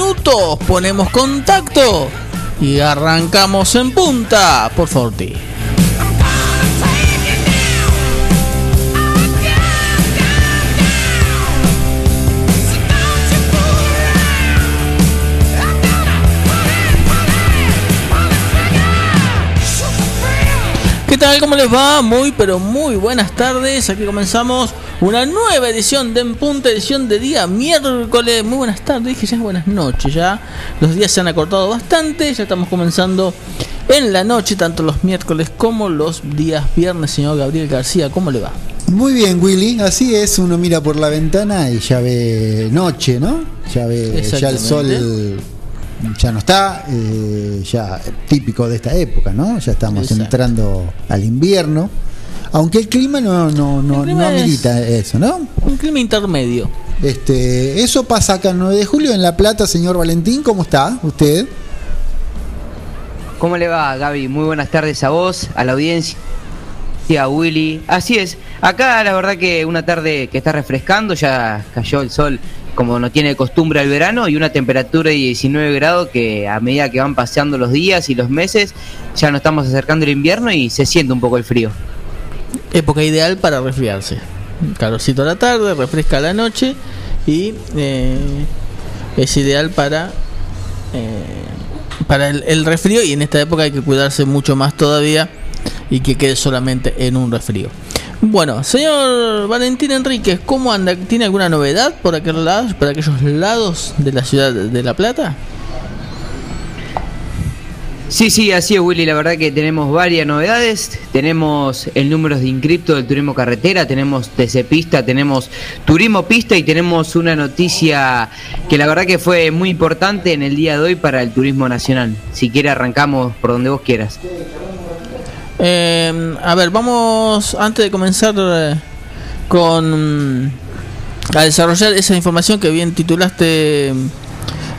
Minutos, ponemos contacto y arrancamos en punta por Forti. ¿Qué tal? ¿Cómo les va? Muy pero muy buenas tardes. Aquí comenzamos una nueva edición de En Punta, edición de día miércoles. Muy buenas tardes, dije ya es buenas noches ya. Los días se han acortado bastante, ya estamos comenzando en la noche, tanto los miércoles como los días viernes, señor Gabriel García. ¿Cómo le va? Muy bien, Willy, así es, uno mira por la ventana y ya ve noche, ¿no? Ya ve, ya el sol ya no está, eh, ya típico de esta época, ¿no? Ya estamos Exacto. entrando al invierno, aunque el clima no, no, no, El clima no es- amerita eso, ¿no? Un clima intermedio. Este, eso pasa acá el 9 de julio en La Plata, señor Valentín, ¿cómo está usted? ¿Cómo le va, Gaby? Muy buenas tardes a vos, a la audiencia, a Willy. Así es, acá la verdad que una tarde que está refrescando, ya cayó el sol como no tiene costumbre al verano y una temperatura de 19 grados que a medida que van paseando los días y los meses ya nos estamos acercando el invierno y se siente un poco el frío. Época ideal para resfriarse. Calorcito a la tarde, refresca a la noche y eh, es ideal para eh, para el, el resfrío y en esta época hay que cuidarse mucho más todavía y que quede solamente en un resfrío. Bueno, señor Valentín Enríquez, ¿cómo anda? ¿Tiene alguna novedad por aquel lado, por aquellos lados de la ciudad de La Plata? Sí, sí, así es Willy, la verdad que tenemos varias novedades, tenemos el número de inscripto del turismo carretera, tenemos TC Pista, tenemos turismo pista y tenemos una noticia que la verdad que fue muy importante en el día de hoy para el turismo nacional. Si quiere arrancamos por donde vos quieras. Eh, a ver, vamos antes de comenzar eh, con a desarrollar esa información que bien titulaste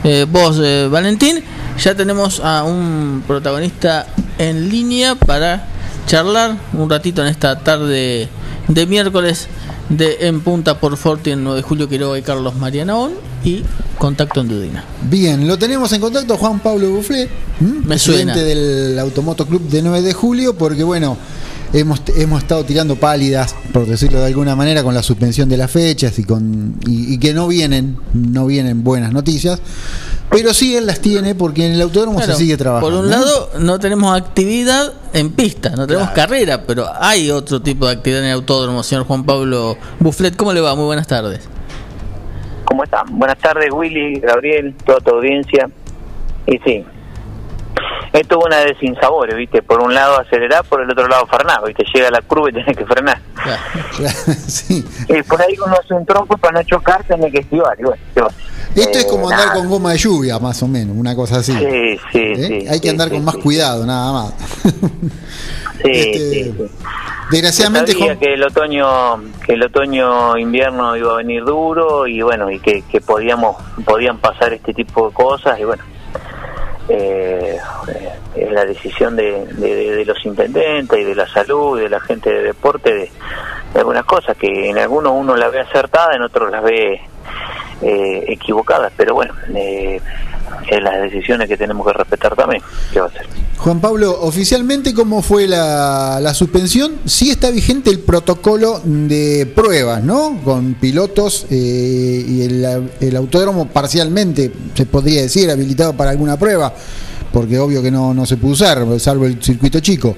eh, vos, eh, Valentín. Ya tenemos a un protagonista en línea para charlar un ratito en esta tarde de miércoles de En Punta por Forti en 9 de julio Quiroga y Carlos Marianaón y Contacto en Dudina. Bien, lo tenemos en contacto Juan Pablo Bufflet, presidente suena. del Automoto Club de 9 de julio, porque bueno, hemos, hemos estado tirando pálidas, por decirlo de alguna manera, con la suspensión de las fechas y con y, y que no vienen, no vienen buenas noticias, pero sí él las tiene porque en el autódromo Claro, se sigue trabajando. Por un lado, no tenemos actividad en pista, no tenemos Claro. carrera, pero hay otro tipo de actividad en el autódromo, señor Juan Pablo Bufflet. ¿Cómo le va? Muy buenas tardes. ¿Cómo están? Buenas tardes, Willy, Gabriel, toda tu audiencia. Y sí, esto es una de sinsabores, ¿viste? Por un lado acelerar, por el otro lado frenar, ¿viste? Llega la curva y tenés que frenar. Claro. sí. Y por ahí uno hace un tronco para no chocar tenés que esquivar. Y bueno. Esto es Eh, como andar nada. con goma de lluvia, más o menos, una cosa así. Sí, sí, ¿Eh? sí. Hay que sí, andar con más cuidado, nada más. Sí, Este. Desgraciadamente, Se sabía que el otoño que el otoño invierno iba a venir duro y bueno y que, que podíamos podían pasar este tipo de cosas y bueno eh, es la decisión de, de- los intendentes y de la salud y de la gente de deporte de, de algunas cosas que en algunos uno la ve acertada en otros las ve eh, equivocadas pero bueno eh, es las decisiones que tenemos que respetar también qué va a ser Juan Pablo, oficialmente, ¿cómo fue la, la suspensión? Sí está vigente el protocolo de pruebas, ¿no? Con pilotos eh, y el, el autódromo parcialmente, se podría decir, habilitado para alguna prueba. porque obvio que no, no se puede usar, salvo el circuito chico.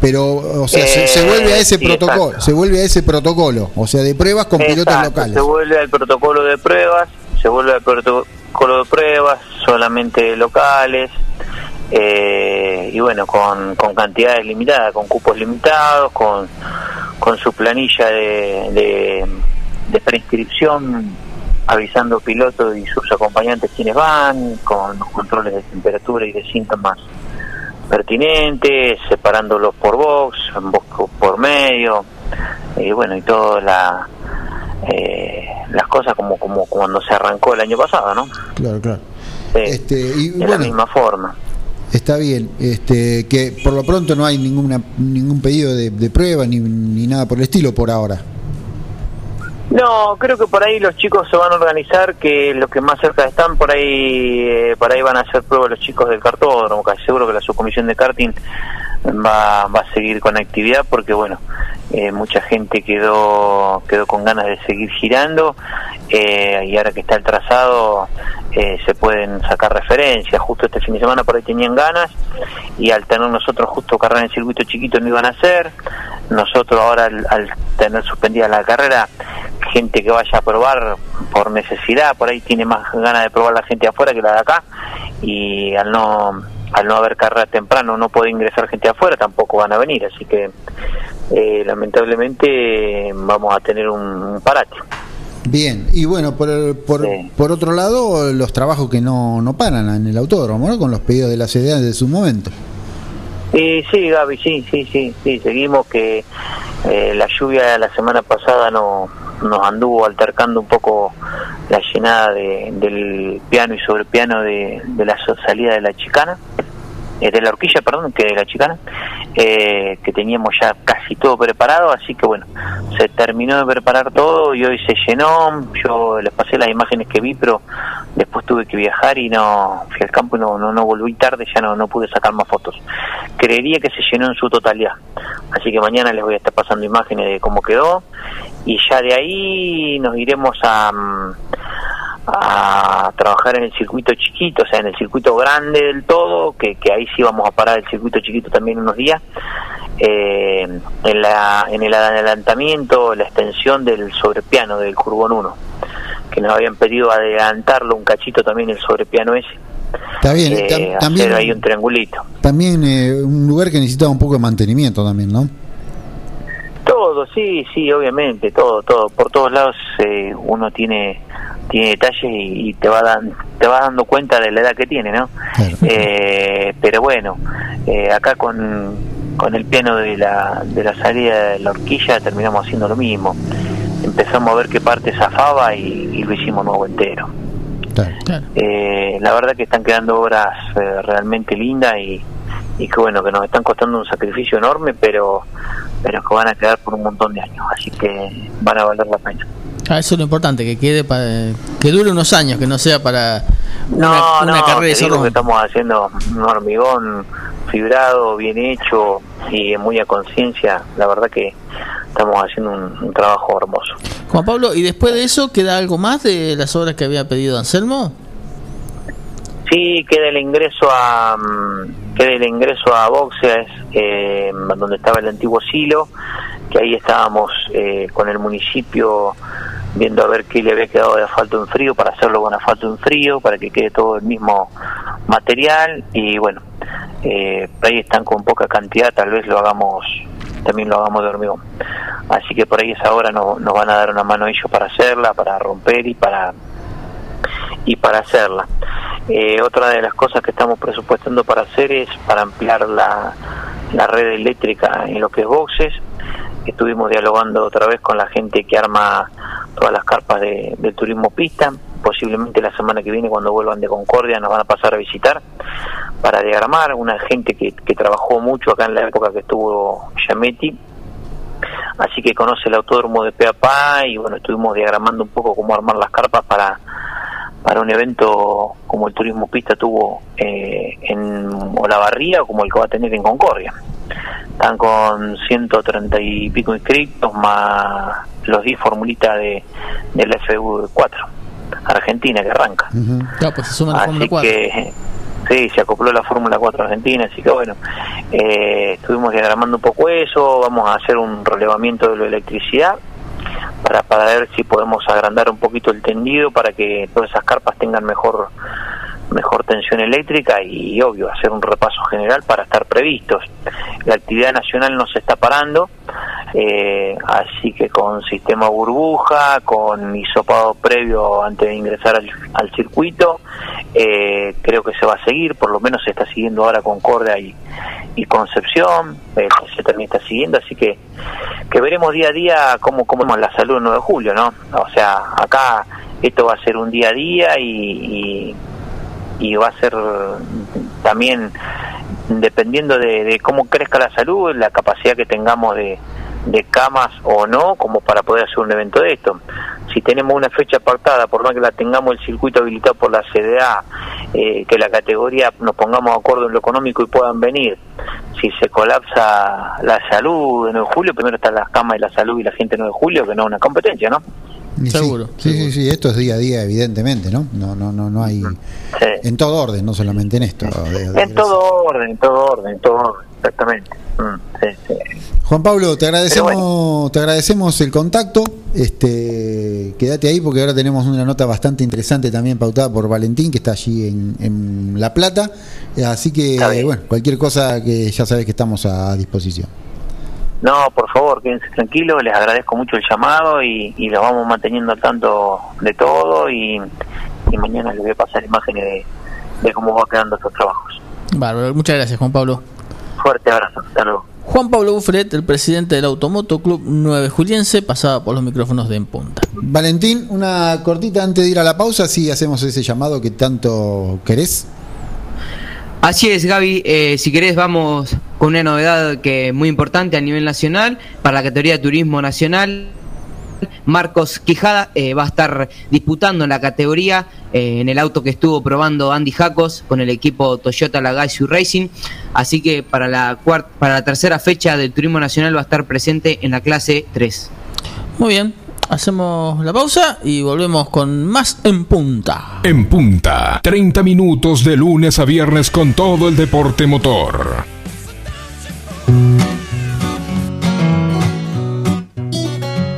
Pero, o sea, se, se Eh, vuelve a ese sí, protocolo, exacto. se vuelve a ese protocolo, o sea, de pruebas con pilotos locales. Se vuelve al protocolo de pruebas, se vuelve al protocolo de pruebas solamente locales eh, y bueno, con, con cantidades limitadas, con cupos limitados, con, con su planilla de, de, preinscripción avisando pilotos y sus acompañantes quienes van, con los controles de temperatura y de síntomas pertinentes, separándolos por box, por medio, y bueno, y todas la, eh, las cosas como, como cuando se arrancó el año pasado, ¿no? Claro, claro. Sí, Este, y de la misma forma. Está bien, este, que por lo pronto no hay ninguna, ningún pedido de, de prueba ni, ni nada por el estilo por ahora. No, creo que por ahí los chicos se van a organizar, que los que más cerca están, por ahí eh, por ahí van a hacer pruebas los chicos del cartódromo, casi seguro que la subcomisión de karting va, a seguir con actividad porque bueno, eh, mucha gente quedó quedó con ganas de seguir girando eh, y ahora que está el trazado eh, se pueden sacar referencias, justo este fin de semana por ahí tenían ganas y al tener nosotros justo carrera en el circuito chiquito no iban a hacer, nosotros ahora al tener suspendida la carrera, gente que vaya a probar por necesidad, por ahí tiene más ganas de probar la gente de afuera que la de acá y al no al no haber carrera temprano no puede ingresar gente de afuera, tampoco van a venir, así que eh, lamentablemente vamos a tener un, un parate. Bien, y bueno, por, por, Sí. por otro lado, los trabajos que no, no paran en el autódromo, ¿no? Con los pedidos de la CDA desde su momento. Y sí, Gaby, sí, sí, sí, sí, seguimos que eh, la lluvia de la semana pasada no, nos anduvo altercando un poco la llenada de- del piano y sobre piano de, de la salida de la chicana, eh, de la horquilla, perdón, que de la chicana, eh, que teníamos ya casi todo preparado, así que bueno, se terminó de preparar todo y hoy se llenó, yo les pasé las imágenes que vi, pero después tuve que viajar y no fui al campo y no, no, no volví tarde, ya no, no pude sacar más fotos. Creería que se llenó en su totalidad, así que mañana les voy a estar pasando imágenes de cómo quedó y ya de ahí nos iremos a... mm, a trabajar en el circuito chiquito, o sea, en el circuito grande del todo, que, que ahí sí vamos a parar el circuito chiquito también unos días, eh, en, la, en el adelantamiento, la extensión del sobrepiano del Curbón 1, que nos habían pedido adelantarlo un cachito también el sobrepiano ese, Está bien, eh, tam- también, hacer ahí un triangulito. también eh, un lugar que necesita un poco de mantenimiento también, ¿no? Todo, sí, sí, obviamente, todo, todo. Por todos lados eh, uno tiene tiene detalles y, y te va dan, te va dando cuenta de la edad que tiene, ¿no? Claro. Eh, pero bueno, eh, acá con, con el piano de la, de la salida de la horquilla terminamos haciendo lo mismo. Empezamos a ver qué parte zafaba y, y lo hicimos nuevo entero. Claro. Claro. Eh, la verdad que están quedando obras eh, realmente lindas y, y que bueno, que nos están costando un sacrificio enorme, pero, pero que van a quedar por un montón de años, así que van a valer la pena. Ah, eso es lo importante, que quede para, que dure unos años, que no sea para una, No, una no, carrera te de digo que estamos haciendo un hormigón fibrado, bien hecho y muy a conciencia. La verdad que estamos haciendo un, un trabajo hermoso. Juan Pablo, ¿y después de eso queda algo más de las obras que había pedido Anselmo? Sí, queda el ingreso a mm, queda el ingreso a boxes eh, donde estaba el antiguo silo, que ahí estábamos eh, con el municipio viendo a ver qué le había quedado de asfalto en frío para hacerlo con asfalto en frío, para que quede todo el mismo material y bueno, eh, ahí están con poca cantidad, tal vez lo hagamos también lo hagamos de hormigón. Así que por ahí esa hora no- nos van a dar una mano ellos para hacerla, para romper y para y para hacerla. Eh, otra de las cosas que estamos presupuestando para hacer es para ampliar la, la red eléctrica en lo que es boxes. Estuvimos dialogando otra vez con la gente que arma todas las carpas de, turismo pista. Posiblemente la semana que viene, cuando vuelvan de Concordia, nos van a pasar a visitar para diagramar. Una gente que, que trabajó mucho acá en la época que estuvo Yametti así que conoce el autódromo de Peapá y bueno, estuvimos diagramando un poco cómo armar las carpas para, para un evento como el Turismo Pista tuvo eh, en Olavarría o como el que va a tener en Concordia. Están con 130 y pico inscritos más los 10 formulitas de, del FU4, Argentina que arranca. Claro, pues se suma la Fórmula Así 4. que Sí, se acopló la Fórmula 4 Argentina, así que bueno, eh, estuvimos diagramando un poco eso, vamos a hacer un relevamiento de la electricidad para, para ver si podemos agrandar un poquito el tendido para que todas esas carpas tengan mejor mejor tensión eléctrica y, obvio hacer un repaso general para estar previstos. La actividad nacional no se está parando, eh, así que con sistema burbuja, con hisopado previo antes de ingresar al, al circuito, eh, creo que se va a seguir, por lo menos se está siguiendo ahora con Corda y, y Concepción, eh, se también está siguiendo, así que que veremos día a día cómo cómo es la salud el 9 de julio, ¿no? O sea, acá esto va a ser un día a día y, y, y va a ser también dependiendo de, de cómo crezca la salud, la capacidad que tengamos de, de camas o no, como para poder hacer un evento de esto. Si tenemos una fecha apartada, por más que la tengamos el circuito habilitado por la CDA, eh, que la categoría nos pongamos de acuerdo en lo económico y puedan venir. Si se colapsa la salud de 9 de julio, primero están las camas y la salud y la gente de 9 de julio, que no es una competencia, ¿no? Sí, Seguro, Sí, seguro. sí, sí, esto es día a día, evidentemente, ¿no? No, no, no, no hay. Sí. En todo orden, no solamente en esto. de- de- En todo orden, en todo orden, en todo orden, exactamente. Mm, sí, sí. Juan Pablo, te agradecemos, te agradecemos el contacto. Este, quédate ahí porque ahora tenemos una nota bastante interesante también pautada por Valentín, que está allí en, en La Plata. Así que, bueno, cualquier cosa que ya sabes que estamos a disposición. No, por favor, quédense tranquilos, les agradezco mucho el llamado y, y los vamos manteniendo al tanto de todo y, y mañana les voy a pasar imágenes de, de cómo va quedando estos trabajos. Bárbaro, muchas gracias Juan Pablo. Fuerte abrazo, hasta luego. Juan Pablo Bufret, el presidente del Automoto Club 9 Juliense, pasaba por los micrófonos de En Punta. Valentín, una cortita antes de ir a la pausa, si hacemos ese llamado que tanto querés. Así es, Gaby. Eh, si querés, vamos con una novedad que es muy importante a nivel nacional para la categoría de turismo nacional. Marcos Quijada eh, va a estar disputando en la categoría eh, en el auto que estuvo probando Andy Jacos con el equipo Toyota Lagazio Racing. Así que para la, para la tercera fecha del turismo nacional va a estar presente en la clase 3. Muy bien, hacemos la pausa y volvemos con más En Punta. En punta, 30 minutos de lunes a viernes con todo el deporte motor.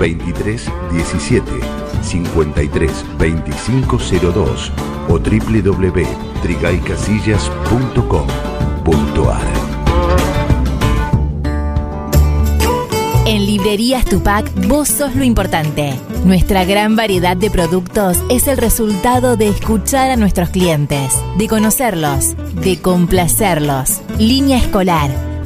23 17 53 2502 o www.trigaycasillas.com.ar En Librerías Tupac, vos sos lo importante. Nuestra gran variedad de productos es el resultado de escuchar a nuestros clientes, de conocerlos, de complacerlos. Línea escolar,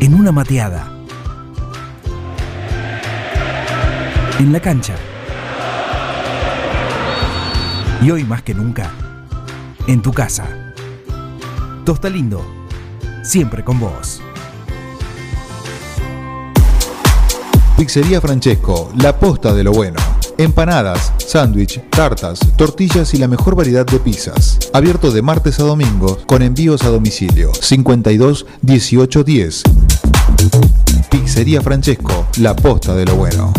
en una mateada, en la cancha y hoy más que nunca, en tu casa. Tosta Lindo, siempre con vos. Pizzería Francesco, la posta de lo bueno. Empanadas, sándwich, tartas, tortillas y la mejor variedad de pizzas. Abierto de martes a domingo con envíos a domicilio. 52 18 10. Pizzería Francesco, la posta de lo bueno.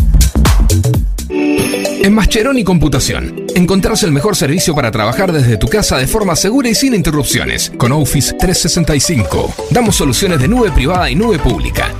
En Mascheroni Computación encontrarás el mejor servicio para trabajar desde tu casa de forma segura y sin interrupciones. Con Office 365 damos soluciones de nube privada y nube pública,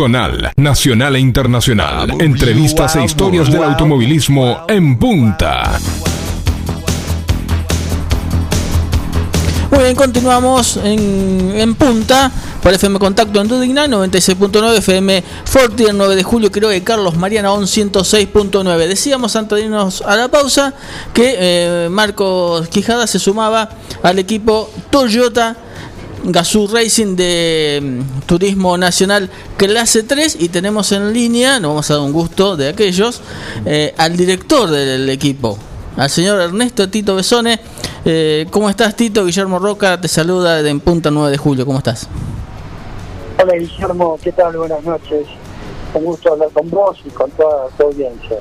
zonal, nacional e internacional. Entrevistas e historias del automovilismo en punta. Muy bien, continuamos en, en punta por FM Contacto en Dudigna, 96.9 FM Fortier 9 de julio, creo que Carlos Mariana on 106.9. Decíamos antes de irnos a la pausa que eh, Marcos Quijada se sumaba al equipo Toyota Gazoo Racing de mm, Turismo Nacional Clase 3 y tenemos en línea, nos vamos a dar un gusto de aquellos, eh, al director del equipo, al señor Ernesto Tito Besone. Eh, ¿Cómo estás Tito? Guillermo Roca te saluda En Punta 9 de Julio, ¿cómo estás? Hola Guillermo, ¿qué tal? Buenas noches. Un gusto hablar con vos y con toda tu audiencia.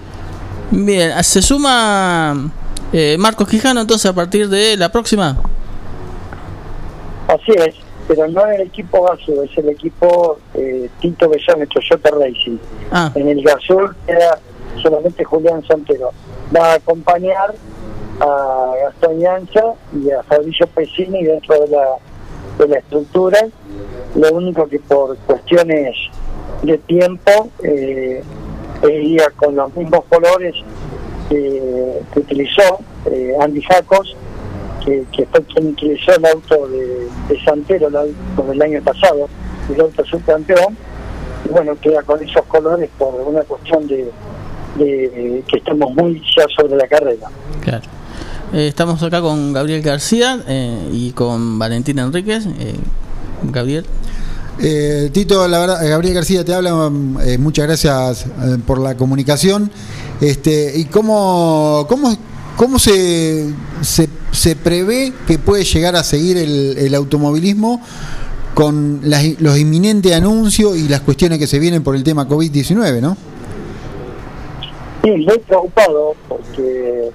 Bien, se suma eh, Marcos Quijano entonces a partir de la próxima. Así es, pero no en el equipo Gazoo, es el equipo eh, Tito Besone Toyota Racing. Ah. En el Gazoo queda solamente Julián Santero. Va a acompañar a Gastón Yancha y a Fabricio Pesini dentro de la, de la estructura. Lo único que por cuestiones de tiempo eh, iría con los mismos colores que, que utilizó eh, Andy Jacos, que, que fue quien utilizó el auto de, de Santero el auto del año pasado, el auto subcampeón. Y bueno, queda con esos colores por una cuestión de, de que estamos muy ya sobre la carrera. Claro. Eh, estamos acá con Gabriel García eh, y con Valentín Enríquez. Eh, Gabriel. Eh, Tito, la verdad, Gabriel García te habla, mm, eh, muchas gracias eh, por la comunicación. Este, ¿Y cómo, cómo, cómo se, se, se prevé que puede llegar a seguir el, automovilismo con las- los inminentes anuncios y las cuestiones que se vienen por el tema COVID-19, no? Sí, muy preocupado porque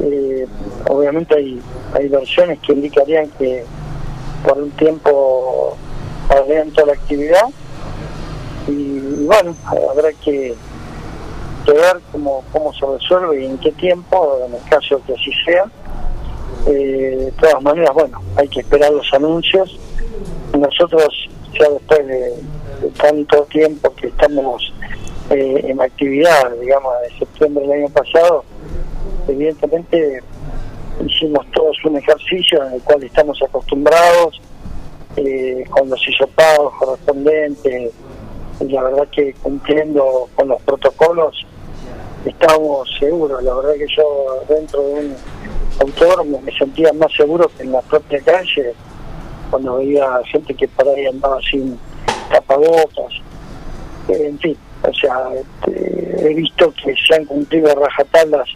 eh, obviamente hay, hay versiones que indicarían que por un tiempo pararían toda la actividad y, y bueno, habrá que, que ver cómo, cómo se resuelve y en qué tiempo, en el caso que así sea. Eh, de todas maneras, bueno, hay que esperar los anuncios. Nosotros, ya después de, tanto tiempo que estamos eh, en actividad, digamos, de septiembre del año pasado, evidentemente hicimos todos un ejercicio en el cual estamos acostumbrados, eh, con los hisopados correspondientes, y la verdad que cumpliendo con los protocolos estábamos seguros. La verdad que yo dentro de un autódromo me sentía más seguro que en la propia calle, cuando veía gente que por ahí andaba sin tapabocas. En fin, o sea, este, he visto que se han cumplido rajatablas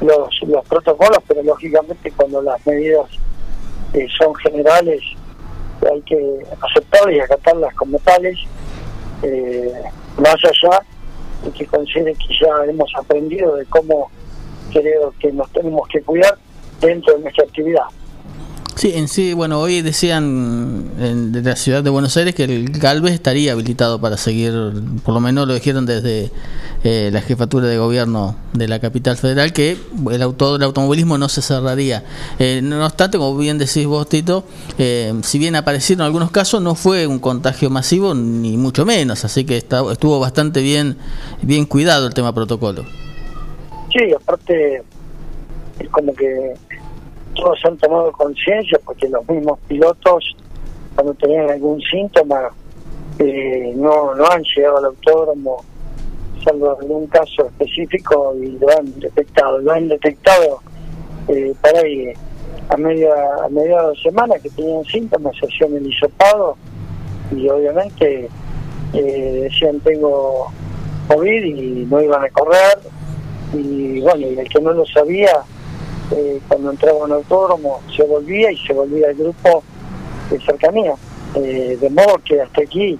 los, los protocolos, pero lógicamente cuando las medidas eh, son generales hay que aceptarlas y acatarlas como tales, eh, más allá de que considere que ya hemos aprendido de cómo creo que nos tenemos que cuidar dentro de nuestra actividad. Sí, en sí, bueno, hoy decían en- de la ciudad de Buenos Aires que el Galvez estaría habilitado para seguir, por lo menos lo dijeron desde eh, la jefatura de gobierno de la capital federal, que el, auto, el automovilismo no se cerraría. Eh, no obstante, como bien decís vos, Tito, eh, si bien aparecieron algunos casos, no fue un contagio masivo, ni mucho menos, así que está- estuvo bastante bien, bien cuidado el tema protocolo. Sí, aparte es como que todos han tomado conciencia porque los mismos pilotos cuando tenían algún síntoma eh, no, no han llegado al autódromo salvo algún caso específico y lo han detectado. Lo han detectado eh, para ahí a media a mediados de semana que tenían síntomas hacían el hisopado y obviamente eh, decían tengo COVID y no iban a correr y bueno, y el que no lo sabía, eh, cuando entraba un autódromo se volvía y se volvía el grupo de cercanía. Eh, de modo que hasta aquí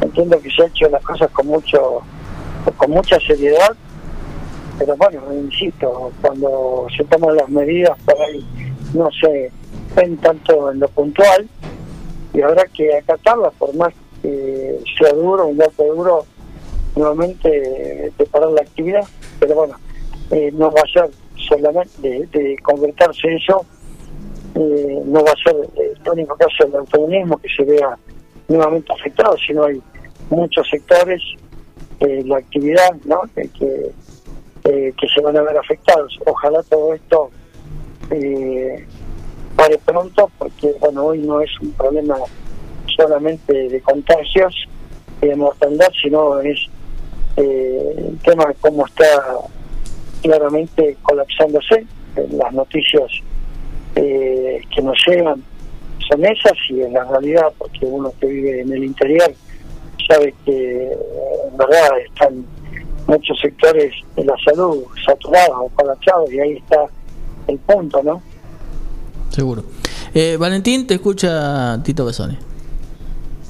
entiendo que se han hecho las cosas con mucho con mucha seriedad, pero bueno, insisto, cuando se toman las medidas por ahí no se ven tanto en lo puntual y habrá que acatarlas por más que sea duro, un dato duro nuevamente de parar la actividad, pero bueno, eh, no va a ser solamente de, de concretarse eso, eh, no va a ser eh, el único caso del autonomismo que se vea nuevamente afectado, sino hay muchos sectores eh, la actividad ¿no? que, que, eh, se van a ver afectados. Ojalá todo esto eh, pare pronto, porque bueno hoy no es un problema solamente de contagios y de mortandad, sino es el tema de cómo está claramente colapsándose. Eh, Las noticias eh, que nos llegan son esas y en la realidad, porque uno que vive en el interior sabe que eh, en verdad están muchos sectores de la salud saturados o colapsados y ahí está el punto, ¿no? Seguro. Eh, Valentín, te escucha Tito Besone.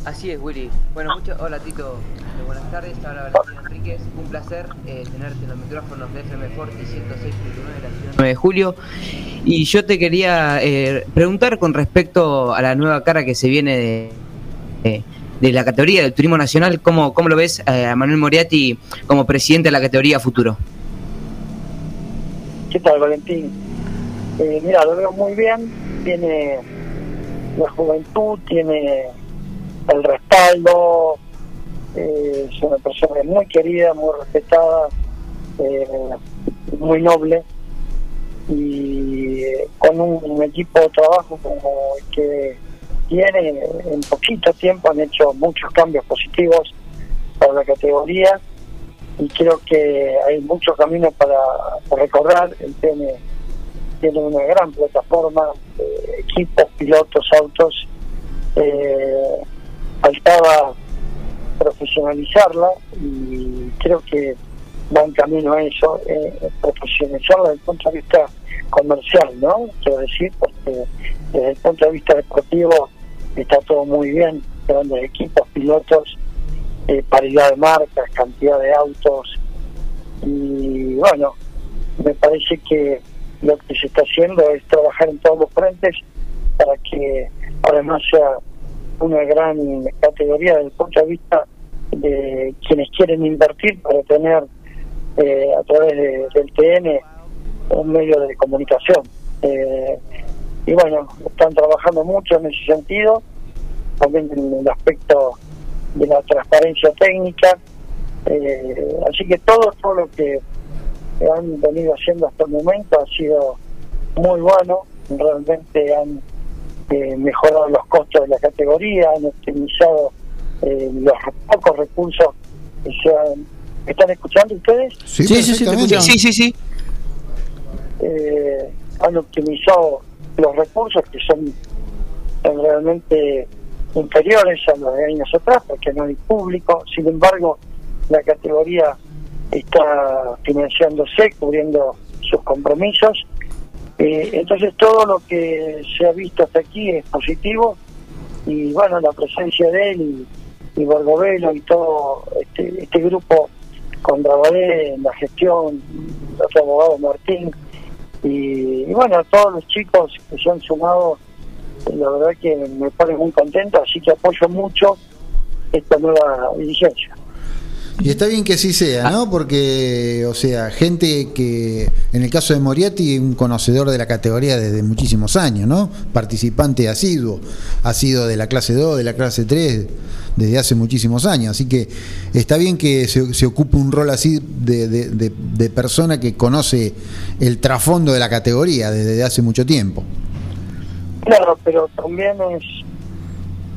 Así es, Willy. Bueno, mucho, hola Tito, Eh, buenas tardes, habla Valentín Enríquez, un placer eh, tenerte en los micrófonos de FM Forti 106.9 de la ciudad 9 de julio. Y yo te quería eh, preguntar con respecto a la nueva cara que se viene de, de- de la categoría del turismo nacional, ¿cómo, cómo lo ves eh, a Manuel Moriarty como presidente de la categoría futuro? ¿Qué tal, Valentín? Eh, mira, lo veo muy bien. Tiene la juventud, tiene el respaldo. eh, es una persona muy querida, muy respetada, eh, muy noble. Y eh, con un, equipo de trabajo como el que tiene, en poquito tiempo han hecho muchos cambios positivos para la categoría y creo que hay mucho camino para, recorrer. El tiene, tiene una gran plataforma, equipos, pilotos, autos. Eh, faltaba profesionalizarla y creo que va en camino a eso, eh, profesionalizarla desde el punto de vista comercial, ¿no? Quiero decir, porque desde el punto de vista deportivo está todo muy bien, grandes equipos, pilotos, eh, paridad de marcas, cantidad de autos y bueno, me parece que lo que se está haciendo es trabajar en todos los frentes para que además sea una gran categoría desde el punto de vista de quienes quieren invertir para tener eh, a través de- del TN un medio de comunicación. Eh, y bueno, están trabajando mucho en ese sentido, también en el aspecto de la transparencia técnica. Eh, así que todo, todo lo que han venido haciendo hasta el momento ha sido muy bueno. Realmente han eh, mejorado los costos de la categoría, han optimizado eh, los pocos recursos que se han... ¿Me ¿Están escuchando ustedes? Sí, Sí, sí, sí. Sí, sí, sí. eh, han optimizado los recursos que son son realmente inferiores a los de años atrás porque no hay público. Sin embargo, la categoría está financiándose, cubriendo sus compromisos. Eh, entonces todo lo que se ha visto hasta aquí es positivo y bueno, la presencia de él y, y Borgovelo y todo este, este grupo con Rabalé en la gestión, el otro abogado Martín y, y bueno, todos los chicos que se han sumado la verdad que me pone muy contento, así que apoyo mucho esta nueva dirigencia. Y está bien que así sea, ¿no? Porque, o sea, gente que, en el caso de Moriarty, un conocedor de la categoría desde muchísimos años, ¿no? Participante asiduo, ha sido de la clase 2, de la clase 3, desde hace muchísimos años. Así que está bien que se, se ocupe un rol así de, de- de- de persona que conoce el trasfondo de la categoría desde hace mucho tiempo. Claro, pero también es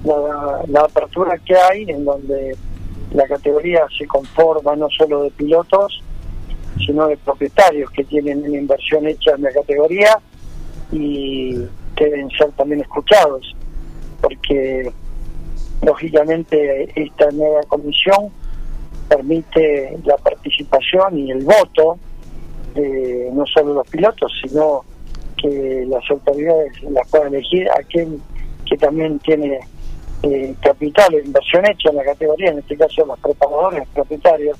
la, la apertura que hay en donde la categoría se conforma no solo de pilotos, sino de propietarios que tienen una inversión hecha en la categoría y deben ser también escuchados, porque lógicamente esta nueva comisión permite la participación y el voto de no solo los pilotos, sino que las autoridades las puedan elegir aquel que también tiene eh, capital o inversión hecha en la categoría, en este caso los preparadores, los propietarios.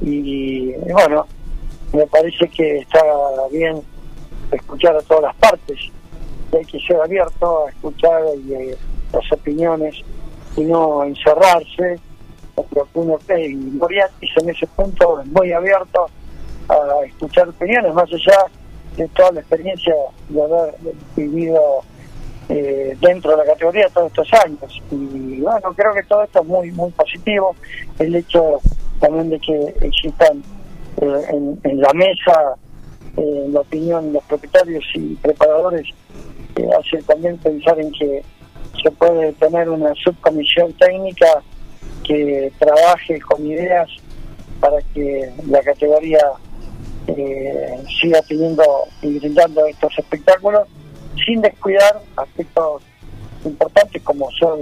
Y, y bueno, me parece que está bien escuchar a todas las partes. Hay que ser abierto a escuchar eh, las opiniones y no encerrarse en lo que uno. Y en ese punto es muy abierto a escuchar opiniones, más allá de toda la experiencia de haber vivido eh, dentro de la categoría todos estos años. Y bueno, creo que todo esto es muy, muy positivo. El hecho también de que existan eh, en, en la mesa eh, la opinión de los propietarios y preparadores eh, hace también pensar en que se puede tener una subcomisión técnica que trabaje con ideas para que la categoría siga teniendo y brindando estos espectáculos sin descuidar aspectos importantes como son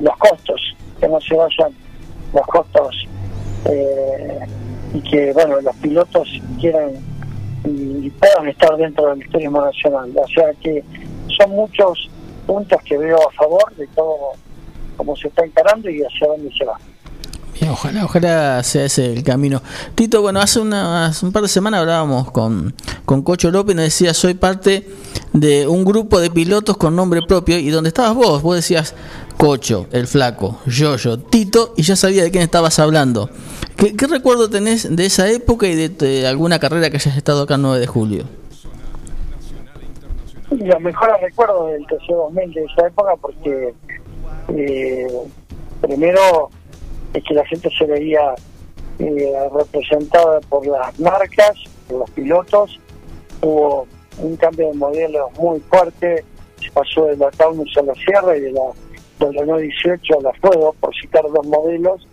los costos, que no se vayan los costos eh, y que bueno los pilotos quieran y, puedan estar dentro del turismo nacional. O sea que son muchos puntos que veo a favor de todo cómo se está encarando y hacia dónde se va. Ojalá, ojalá sea ese el camino. Tito, bueno, hace, unas, un par de semanas hablábamos con, con Cocho López y nos decía, soy parte de un grupo de pilotos con nombre propio y donde estabas vos, vos decías Cocho, el flaco, Yoyo, Tito y ya sabía de quién estabas hablando. ¿Qué, recuerdo tenés de esa época y de, alguna carrera que hayas estado acá el 9 de julio? Los mejores recuerdos del TC2000 de esa época porque eh, primero es que la gente se veía eh, representada por las marcas, por los pilotos, hubo un cambio de modelo muy fuerte, se pasó de la Taunus a la Sierra y de la Renault 18 a la Fuego, por citar dos modelos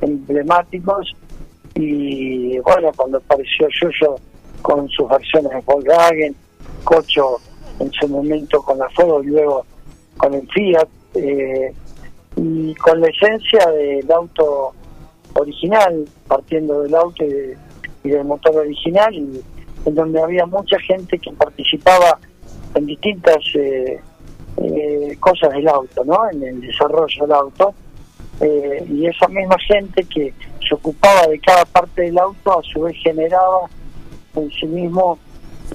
emblemáticos, y bueno, cuando apareció Yoyo con sus versiones de Volkswagen, Cocho en su momento con la Fuego y luego con el Fiat, eh, y con la esencia del auto original, partiendo del auto y, de- del motor original, y en donde había mucha gente que participaba en distintas eh, eh, cosas del auto, ¿no? En el desarrollo del auto. Eh, y esa misma gente que se ocupaba de cada parte del auto, a su vez generaba en sí mismo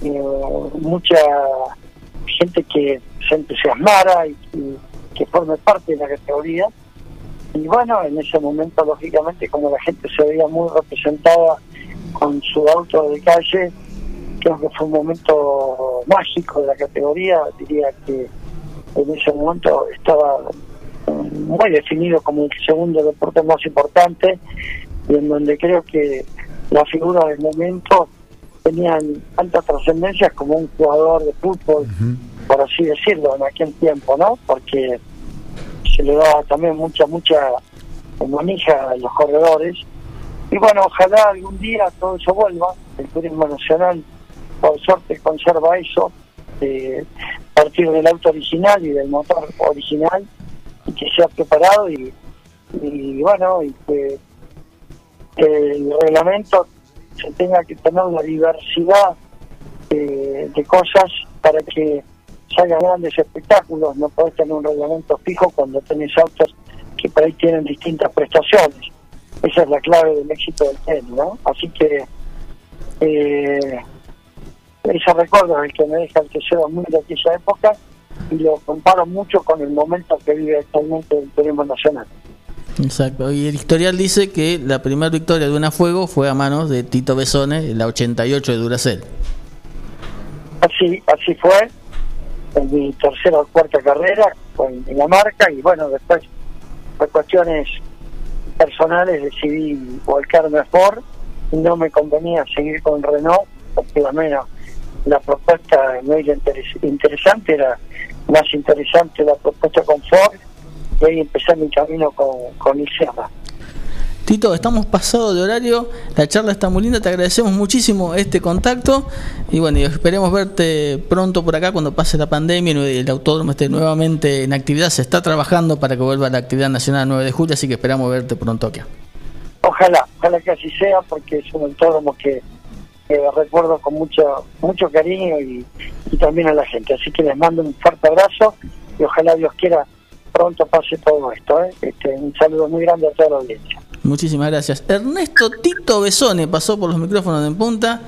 eh, mucha gente que se entusiasmara y, y que forme parte de la categoría. Y bueno, en ese momento, lógicamente, como la gente se veía muy representada con su auto de calle, creo que fue un momento mágico de la categoría. Diría que en ese momento estaba muy definido como el segundo deporte más importante y en donde creo que las figuras del momento tenían altas trascendencias como un jugador de fútbol, por así decirlo, en aquel tiempo, ¿no? Porque se le daba también mucha, mucha manija a los corredores. Y bueno, ojalá algún día todo eso vuelva. El turismo nacional, por suerte, conserva eso, eh, partir del auto original y del motor original, y que sea preparado y, y bueno, y que el reglamento se tenga que tener una diversidad eh, de cosas para que salgan grandes espectáculos. No podés tener un reglamento fijo cuando tenés autos que por ahí tienen distintas prestaciones. Esa es la clave del éxito del tenis, ¿no? Así que eh, ese recuerdo es el que me deja el Teseo muy de aquella época y lo comparo mucho con el momento que vive actualmente el turismo nacional. Exacto. Y el historial dice que la primera victoria de una fuego fue a manos de Tito Besone en la 88 de Duracell. Así, así fue en mi tercera o cuarta carrera con, en la marca y bueno, después por cuestiones personales decidí volcarme a Ford no me convenía seguir con Renault porque al menos la propuesta no era interes- interesante, era más interesante la propuesta con Ford y ahí empecé mi camino con, con Isiama. Tito, estamos pasados de horario, la charla está muy linda, te agradecemos muchísimo este contacto y bueno, esperemos verte pronto por acá cuando pase la pandemia y el autódromo esté nuevamente en actividad, se está trabajando para que vuelva la actividad nacional el 9 de julio, así que esperamos verte pronto acá. Ojalá, ojalá que así sea porque es un autódromo que, que recuerdo con mucho mucho cariño y, y también a la gente. Así que les mando un fuerte abrazo y ojalá Dios quiera pronto pase todo esto. ¿eh? Este, un saludo muy grande a toda la audiencia. Muchísimas gracias. Ernesto Tito Besone pasó por los micrófonos de En Punta.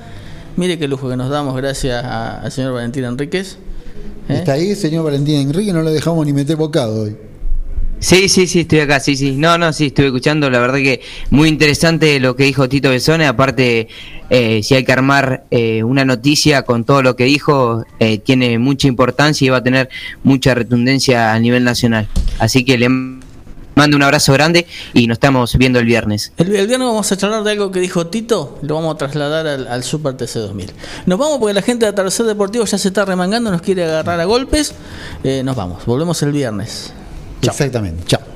Mire qué lujo que nos damos gracias al señor Valentín Enríquez. ¿Eh? Está ahí, señor Valentín Enrique, no lo dejamos ni meter bocado hoy. Sí, sí, sí, estoy acá, sí, sí. No, no, sí, estuve escuchando, la verdad que muy interesante lo que dijo Tito Besone, aparte, eh, si hay que armar eh, una noticia con todo lo que dijo, eh, tiene mucha importancia y va a tener mucha retundencia a nivel nacional. Así que le mando un abrazo grande y nos estamos viendo el viernes. El, el viernes vamos a charlar de algo que dijo Tito, lo vamos a trasladar al, al Super TC 2000. Nos vamos porque la gente de Atardecer Deportivo ya se está remangando, nos quiere agarrar a golpes. Eh, nos vamos, volvemos el viernes. Exactamente. Chao.